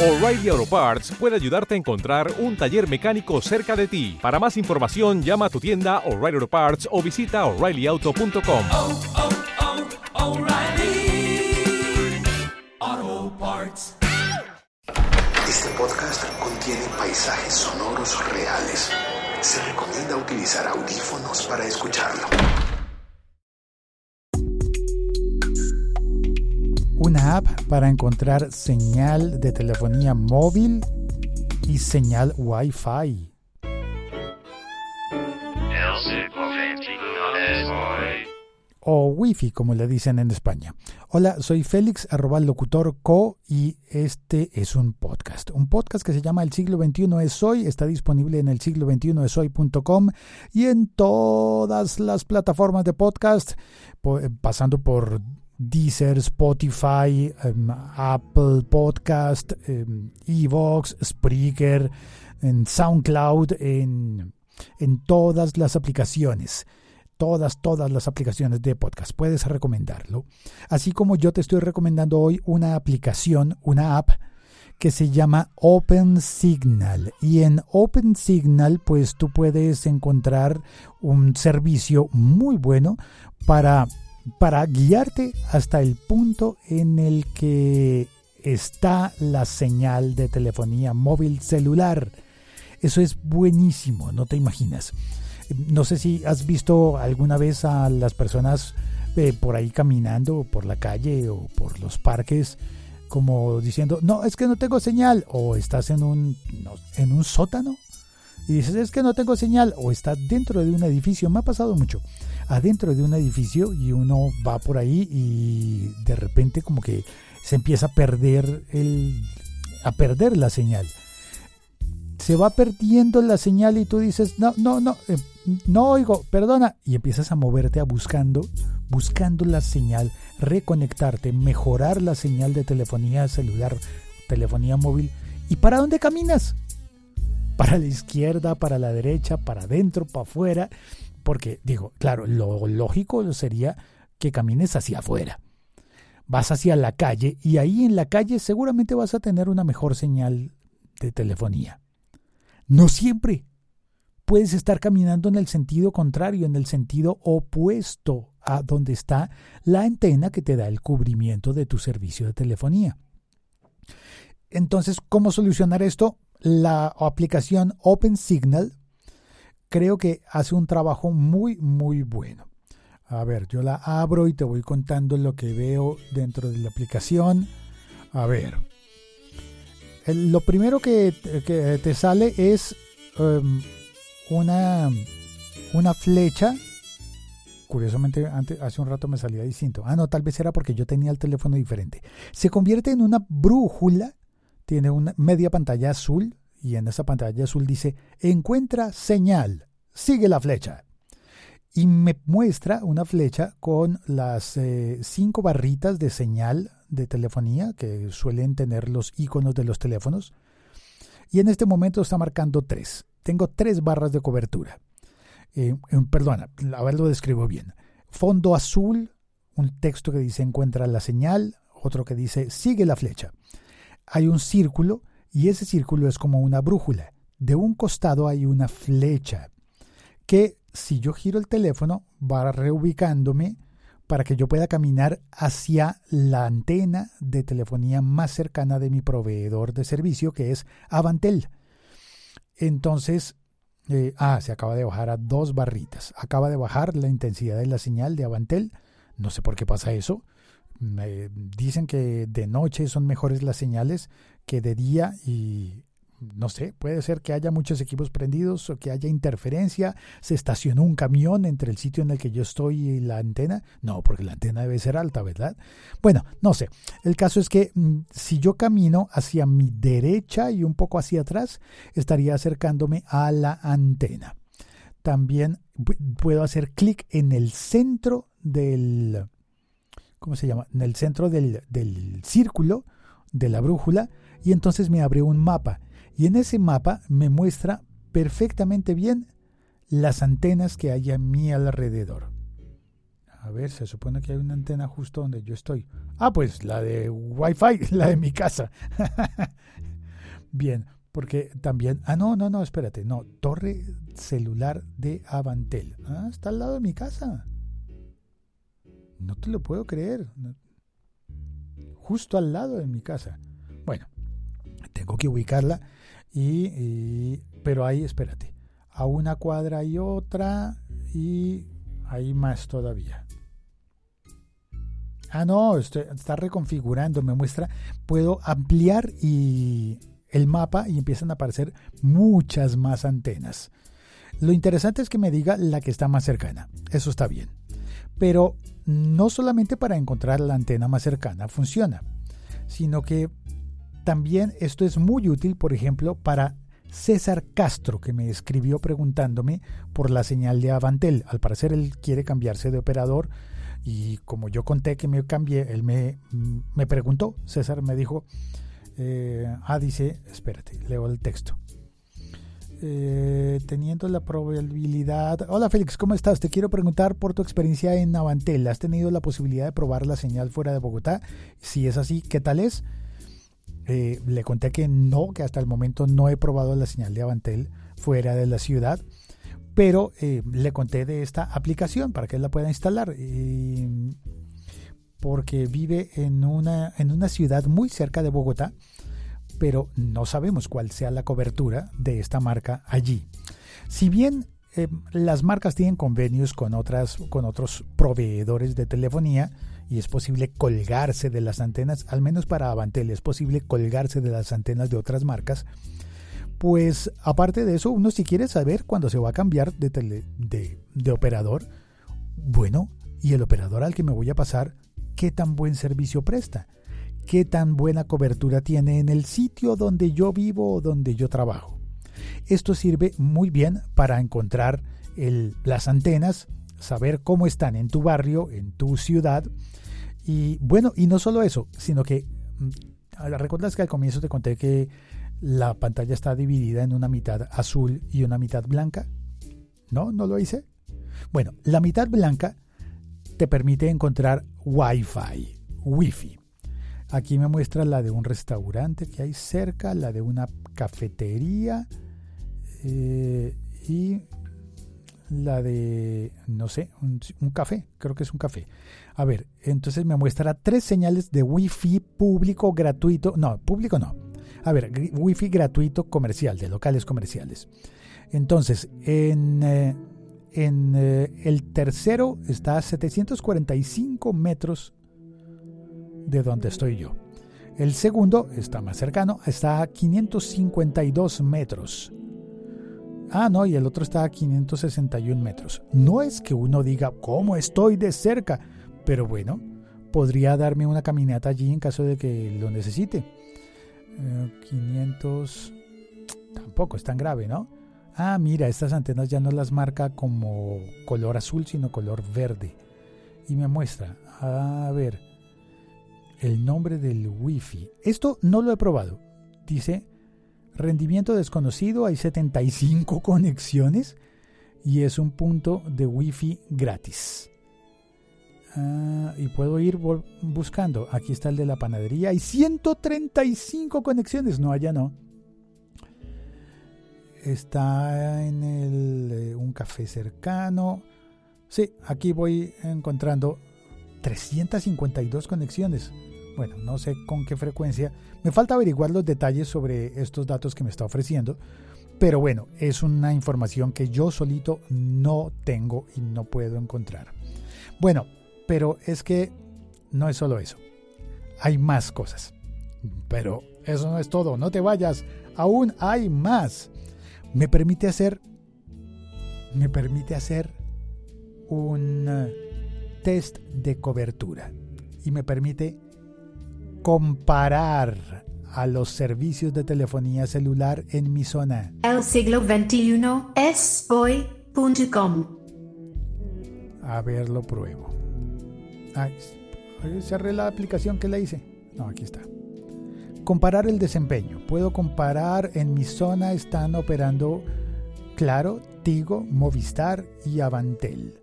O'Reilly Auto Parts puede ayudarte a encontrar un taller mecánico cerca de ti. Para más información, llama a tu tienda O'Reilly Auto Parts o visita oreillyauto.com. oh, oh, O'Reilly Auto Parts. Este podcast contiene paisajes sonoros reales. Se recomienda utilizar audífonos para escucharlo. Una app para encontrar señal de telefonía móvil y señal Wi-Fi. o Wi-Fi, como le dicen en España. Hola, soy Félix, arroba locutor co, y este es un podcast. Un podcast que se llama El siglo XXI es hoy, está disponible en el siglo XXI es hoy.com y en todas las plataformas de podcast, pasando por Deezer, Spotify, um, Apple Podcast, um, Evox, Spreaker, en SoundCloud, en, en todas las aplicaciones todas, todas las aplicaciones de podcast. Puedes recomendarlo. Así como yo te estoy recomendando hoy una aplicación, una app que se llama Open Signal. Y en Open Signal, pues tú puedes encontrar un servicio muy bueno para, para guiarte hasta el punto en el que está la señal de telefonía móvil celular. Eso es buenísimo, no te imaginas. No sé si has visto alguna vez a las personas eh, por ahí caminando por la calle o por los parques como diciendo, no, es que no tengo señal, o estás en un, en un sótano y dices, es que no tengo señal, o estás dentro de un edificio, me ha pasado mucho, adentro de un edificio y uno va por ahí y de repente como que se empieza a perder el, a perder la señal se va perdiendo la señal y tú dices, no, no, no, eh, no oigo, perdona, y empiezas a moverte a buscando, buscando la señal, reconectarte, mejorar la señal de telefonía celular, telefonía móvil. ¿Y para dónde caminas? Para la izquierda, para la derecha, para adentro, para afuera. Porque digo, claro, lo lógico sería que camines hacia afuera. Vas hacia la calle y ahí en la calle seguramente vas a tener una mejor señal de telefonía. No siempre. Puedes estar caminando en el sentido contrario, en el sentido opuesto a donde está la antena que te da el cubrimiento de tu servicio de telefonía. Entonces, ¿cómo solucionar esto? La aplicación OpenSignal creo que hace un trabajo muy, muy bueno. A ver, yo la abro y te voy contando lo que veo dentro de la aplicación. A ver, lo primero que, te sale es em, una, una flecha. Curiosamente, antes, hace un rato me salía distinto. Ah, no, tal vez era porque yo tenía el teléfono diferente. Se convierte en una brújula. Tiene una media pantalla azul. Y en esa pantalla azul dice: Encuentra señal. Sigue la flecha y me muestra una flecha con las eh, cinco barritas de señal de telefonía que suelen tener los iconos de los teléfonos. Y en este momento está marcando tres. Tengo tres barras de cobertura. Eh, perdona, a ver lo describo bien. Fondo azul, un texto que dice encuentra la señal, otro que dice sigue la flecha. Hay un círculo y ese círculo es como una brújula. De un costado hay una flecha que si yo giro el teléfono va reubicándome para que yo pueda caminar hacia la antena de telefonía más cercana de mi proveedor de servicio, que es Avantel. Entonces, eh, ah, se acaba de bajar a dos barritas. Acaba de bajar la intensidad de la señal de Avantel. No sé por qué pasa eso. Dicen que de noche son mejores las señales que de día y no sé, puede ser que haya muchos equipos prendidos o que haya interferencia, se estacionó un camión entre el sitio en el que yo estoy y la antena. No, porque la antena debe ser alta, ¿verdad? Bueno, no sé. El caso es que mm, si yo camino hacia mi derecha y un poco hacia atrás, estaría acercándome a la antena. También puedo hacer clic en el centro del... ¿Cómo se llama? En el centro del, del círculo de la brújula y entonces me abre un mapa y en ese mapa me muestra perfectamente bien las antenas que hay a mi alrededor. A ver, se supone que hay una antena justo donde yo estoy. Ah, pues la de Wi-Fi, la de mi casa. Bien, porque también... Ah, no, no, no, espérate. No, torre celular de Avantel. Ah, está al lado de mi casa. No te lo puedo creer. Justo al lado de mi casa. Bueno, tengo que ubicarla y, pero ahí, espérate. A una cuadra hay otra y hay más todavía. Ah, no, está reconfigurando, me muestra, puedo ampliar y el mapa y empiezan a aparecer muchas más antenas. Lo interesante es que me diga la que está más cercana, eso está bien. Pero no solamente para encontrar la antena más cercana funciona, sino que también esto es muy útil, por ejemplo, para César Castro, que me escribió preguntándome por la señal de Avantel. Al parecer él quiere cambiarse de operador y como yo conté que me cambié, él me, me preguntó, César me dijo, eh, ah, dice, espérate, leo el texto. Eh, teniendo la probabilidad. Hola Félix, ¿cómo estás? Te quiero preguntar por tu experiencia en Avantel. ¿Has tenido la posibilidad de probar la señal fuera de Bogotá? Si es así, ¿qué tal es? Eh, le conté que no, que hasta el momento no he probado la señal de Avantel fuera de la ciudad, pero eh, le conté de esta aplicación para que la pueda instalar. porque vive en una, en una ciudad muy cerca de Bogotá, pero no sabemos cuál sea la cobertura de esta marca allí. Si bien eh, las marcas tienen convenios con, otras, con otros proveedores de telefonía, y es posible colgarse de las antenas, al menos para Avantel es posible colgarse de las antenas de otras marcas. Pues aparte de eso, uno si quiere saber cuándo se va a cambiar de, de, operador, bueno, y el operador al que me voy a pasar, qué tan buen servicio presta, qué tan buena cobertura tiene en el sitio donde yo vivo o donde yo trabajo. Esto sirve muy bien para encontrar las antenas, saber cómo están en tu barrio, en tu ciudad, y bueno, y no solo eso, sino que, mm, ¿recuerdas que al comienzo te conté que la pantalla está dividida en una mitad azul y una mitad blanca? ¿No? ¿No lo hice? Bueno, la mitad blanca te permite encontrar Wi-Fi, Wi-Fi. Aquí me muestra la de un restaurante que hay cerca, la de una cafetería eh, y la de, no sé, un, café, creo que es un café. A ver, entonces me muestra tres señales de Wi-Fi público gratuito, no, público no. A ver, Wi-Fi gratuito comercial, de locales comerciales. Entonces, en, eh, en eh, el tercero está a 745 metros de donde estoy yo. El segundo está más cercano, está a 552 metros. Ah, no, y el otro está a 561 metros. No es que uno diga, ¿cómo estoy de cerca? Pero bueno, podría darme una caminata allí en caso de que lo necesite. 500... Eh, tampoco es tan grave, ¿no? Ah, mira, estas antenas ya no las marca como color azul, sino color verde. Y me muestra, a ver, el nombre del wifi. Esto no lo he probado. Dice Rendimiento desconocido, hay 75 conexiones y es un punto de wifi gratis. Ah, y puedo ir buscando. Aquí está el de la panadería. Hay 135 conexiones. No, allá no. Está en eh, un café cercano. Sí, aquí voy encontrando 352 conexiones. Bueno, no sé con qué frecuencia. Me falta averiguar los detalles sobre estos datos que me está ofreciendo. Pero bueno, es una información que yo solito no tengo y no puedo encontrar. Bueno, pero es que no es solo eso. Hay más cosas. Pero eso no es todo. No te vayas. Aún hay más. Me permite hacer... Me permite hacer un test de cobertura. Y me permite comparar a los servicios de telefonía celular en mi zona. El siglo XXI es hoy.com. A ver, lo pruebo. Ay, cerré la aplicación que le hice. No, aquí está. Comparar el desempeño. Puedo comparar en mi zona están operando Claro, Tigo, Movistar y Avantel.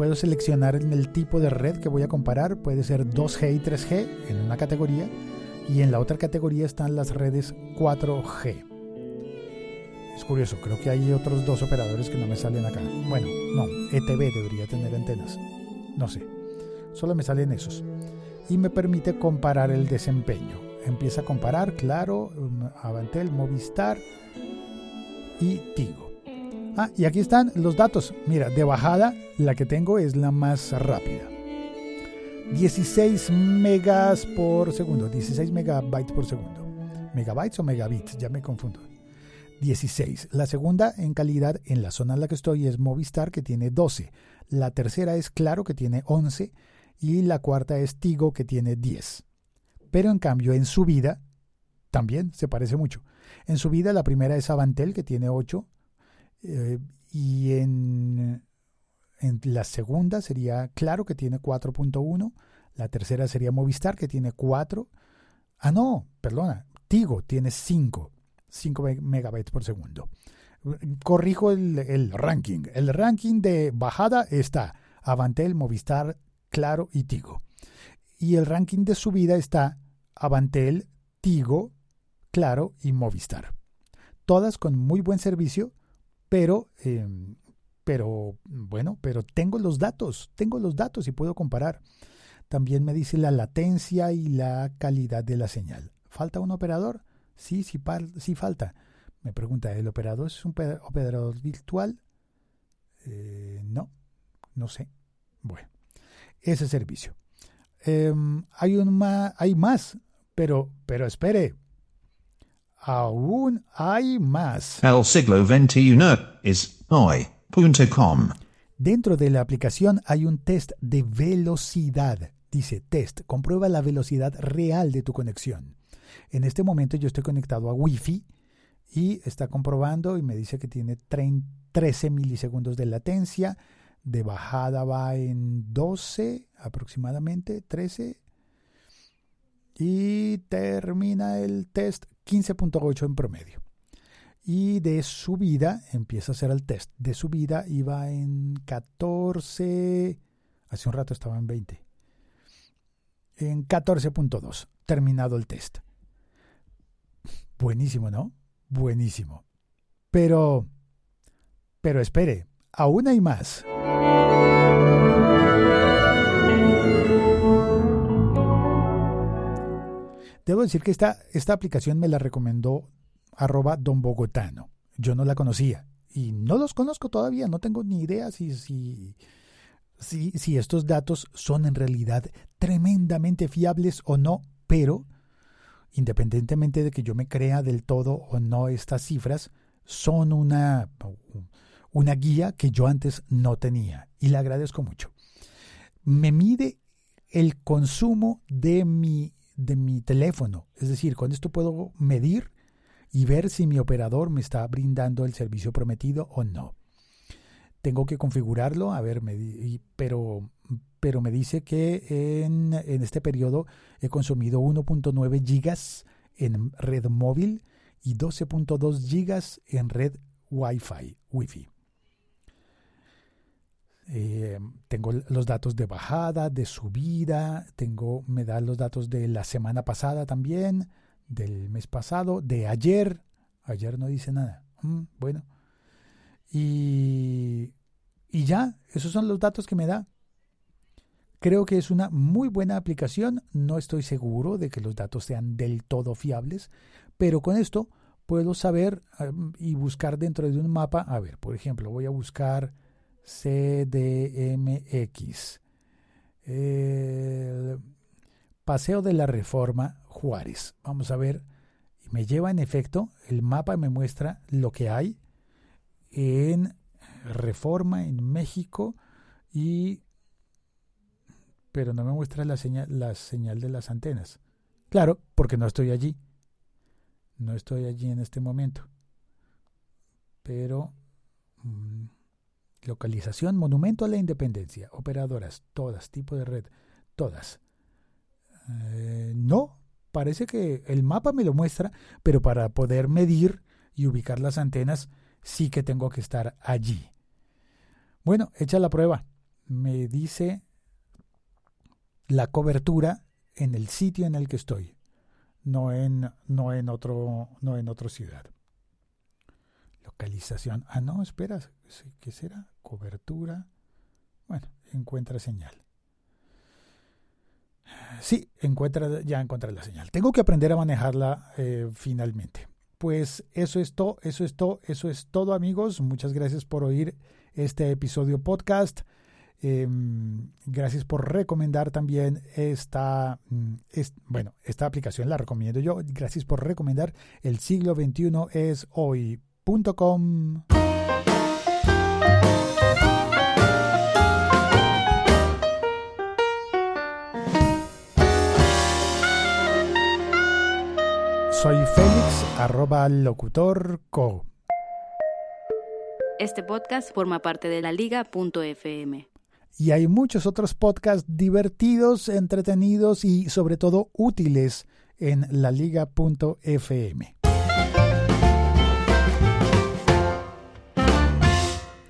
Puedo seleccionar el tipo de red que voy a comparar. Puede ser 2G y 3G en una categoría y en la otra categoría están las redes 4G. Es curioso, creo que hay otros dos operadores que no me salen acá. Bueno, no, ETV debería tener antenas. No sé, solo me salen esos. Y me permite comparar el desempeño. Empieza a comparar, claro, um, Avantel, Movistar y Tigo. Ah, y aquí están los datos. Mira, de bajada, la que tengo es la más rápida. 16 megas por segundo, 16 megabytes por segundo. ¿Megabytes o megabits? Ya me confundo. 16. La segunda en calidad en la zona en la que estoy es Movistar que tiene 12. La tercera es Claro que tiene 11 y la cuarta es Tigo que tiene 10. Pero en cambio en subida también se parece mucho. En subida la primera es Avantel que tiene 8 eh, y en, en la segunda sería Claro que tiene 4.1. La tercera sería Movistar que tiene 4. Ah, no, perdona. Tigo tiene 5. 5 megabytes por segundo. Corrijo el, el, ranking. El ranking de bajada está Avantel, Movistar, Claro y Tigo. Y el ranking de subida está Avantel, Tigo, Claro y Movistar. Todas con muy buen servicio, pero, eh, pero bueno, pero tengo los datos, tengo los datos y puedo comparar. También me dice la latencia y la calidad de la señal. ¿Falta un operador? Sí, sí, sí falta. Me pregunta, ¿el operador es un operador virtual? Eh, no, no sé. Bueno, ese servicio. Eh, hay, un ma hay más, pero, pero espere. Aún hay más. El siglo XXI es hoy.com. Dentro de la aplicación hay un test de velocidad. Dice test, comprueba la velocidad real de tu conexión. En este momento yo estoy conectado a Wi-Fi y está comprobando y me dice que tiene 13 milisegundos de latencia. De bajada va en 12 aproximadamente, 13. Y termina el test 15.8 en promedio. Y de subida, empieza a hacer el test. De subida iba en 14. Hace un rato estaba en 20. En 14.2. Terminado el test. Buenísimo, ¿no? Buenísimo. Pero, pero espere, aún hay más. Debo decir que esta, esta aplicación me la recomendó arroba don Bogotano. Yo no la conocía y no los conozco todavía, no tengo ni idea si, si, si, estos datos son en realidad tremendamente fiables o no, pero independientemente de que yo me crea del todo o no estas cifras, son una, una guía que yo antes no tenía y le agradezco mucho. Me mide el consumo de mi, de mi teléfono, es decir, con esto puedo medir y ver si mi operador me está brindando el servicio prometido o no. Tengo que configurarlo, a ver, pero pero me dice que en, en este periodo he consumido 1.9 gigas en red móvil y 12.2 gigas en red Wi-Fi. Wi-Fi. Eh, tengo los datos de bajada, de subida, tengo, me da los datos de la semana pasada también, del mes pasado, de ayer. Ayer no dice nada. Mm, bueno. Y, y ya, esos son los datos que me da. Creo que es una muy buena aplicación, no estoy seguro de que los datos sean del todo fiables, pero con esto puedo saber y buscar dentro de un mapa, a ver, por ejemplo, voy a buscar CDMX, Paseo de la Reforma Juárez. Vamos a ver, me lleva en efecto, el mapa me muestra lo que hay en Reforma en México y pero no me muestra la señal, la señal de las antenas. Claro, porque no estoy allí. No estoy allí en este momento. Pero mm, localización, monumento a la independencia, operadoras, todas, tipo de red, todas. Eh, no, parece que el mapa me lo muestra, pero para poder medir y ubicar las antenas, sí que tengo que estar allí. Bueno, echa la prueba me dice la cobertura en el sitio en el que estoy, no en, no en, otro, no en otra ciudad. Localización. Ah, no, espera, ¿qué será? Cobertura. Bueno, encuentra señal. Sí, encuentra, ya encontré la señal. Tengo que aprender a manejarla eh, finalmente. Pues eso es todo, eso es todo, eso es todo amigos. Muchas gracias por oír este episodio podcast. Em, gracias por recomendar también esta, mm, bueno, esta aplicación la recomiendo yo. Gracias por recomendar el siglo XXI es Soy Félix, arroba locutor co. Este podcast forma parte de la liga.fm. Y hay muchos otros podcasts divertidos, entretenidos y sobre todo útiles en la